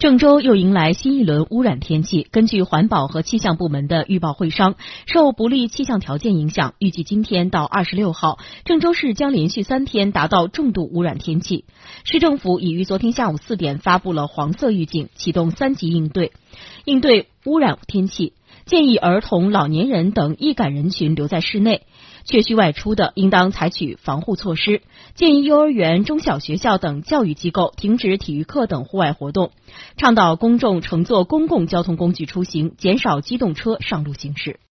郑州又迎来新一轮污染天气。根据环保和气象部门的预报会商，受不利气象条件影响，预计今天到二十六号，郑州市将连续三天达到重度污染天气。市政府已于昨天下午四点发布了黄色预警，启动三级应对，应对污染天气。建议儿童、老年人等易感人群留在室内，确需外出的，应当采取防护措施。建议幼儿园、中小学校等教育机构停止体育课等户外活动，倡导公众乘坐公共交通工具出行，减少机动车上路行驶。